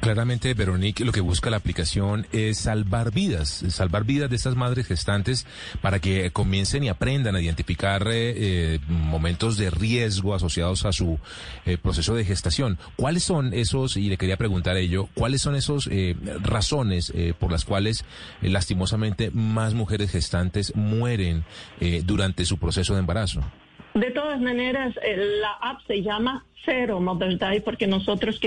Claramente, Veronique, lo que busca la aplicación es salvar vidas, salvar vidas de estas madres gestantes para que comiencen y aprendan a identificar eh, eh, momentos de riesgo asociados a su eh, proceso de gestación. ¿Cuáles son esos, y le quería preguntar ello, cuáles son esos razones por las cuales lastimosamente más mujeres gestantes mueren durante su proceso de embarazo? De todas maneras, la app se llama Cero Mother's Day porque nosotros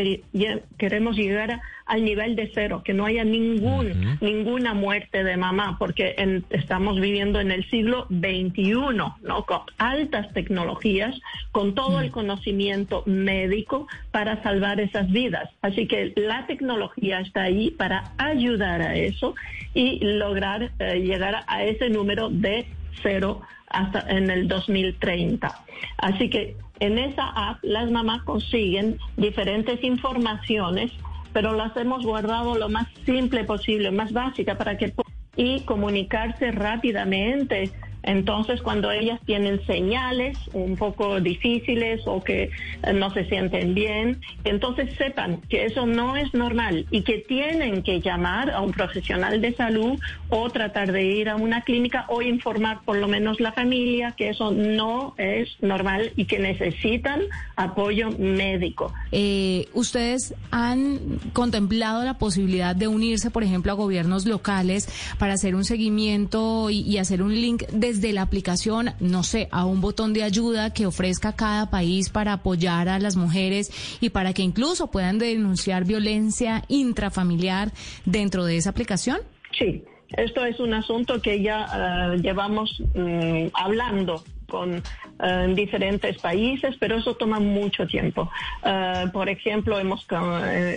queremos llegar al nivel de cero, que no haya ningún, ninguna muerte de mamá, porque estamos viviendo en el siglo XXI, ¿no? Con altas tecnologías, con todo el conocimiento médico para salvar esas vidas. Así que la tecnología está ahí para ayudar a eso y lograr eh, llegar a ese número de cero hasta en el 2030. Así que en esa app las mamás consiguen diferentes informaciones, pero las hemos guardado lo más simple posible, más básica para que y comunicarse rápidamente entonces, cuando ellas tienen señales un poco difíciles o que eh, no se sienten bien, entonces sepan que eso no es normal y que tienen que llamar a un profesional de salud o tratar de ir a una clínica o informar por lo menos la familia que eso no es normal y que necesitan apoyo médico. Eh, ¿Ustedes han contemplado la posibilidad de unirse, por ejemplo, a gobiernos locales para hacer un seguimiento y, y hacer un link de desde la aplicación, no sé, a un botón de ayuda que ofrezca cada país para apoyar a las mujeres y para que incluso puedan denunciar violencia intrafamiliar dentro de esa aplicación? Sí, esto es un asunto que ya eh, llevamos mm, hablando con eh, diferentes países, pero eso toma mucho tiempo. Eh, por ejemplo, hemos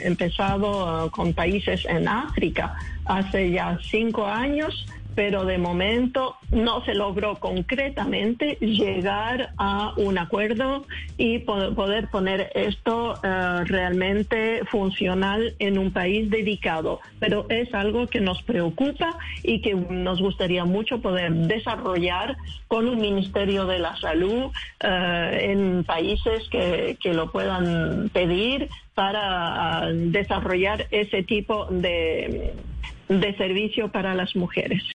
empezado con países en África hace ya cinco años pero de momento no se logró concretamente llegar a un acuerdo y poder poner esto eh, realmente funcional en un país dedicado. Pero es algo que nos preocupa y que nos gustaría mucho poder desarrollar con un Ministerio de la Salud eh, en países que, lo puedan pedir para desarrollar ese tipo de servicio para las mujeres.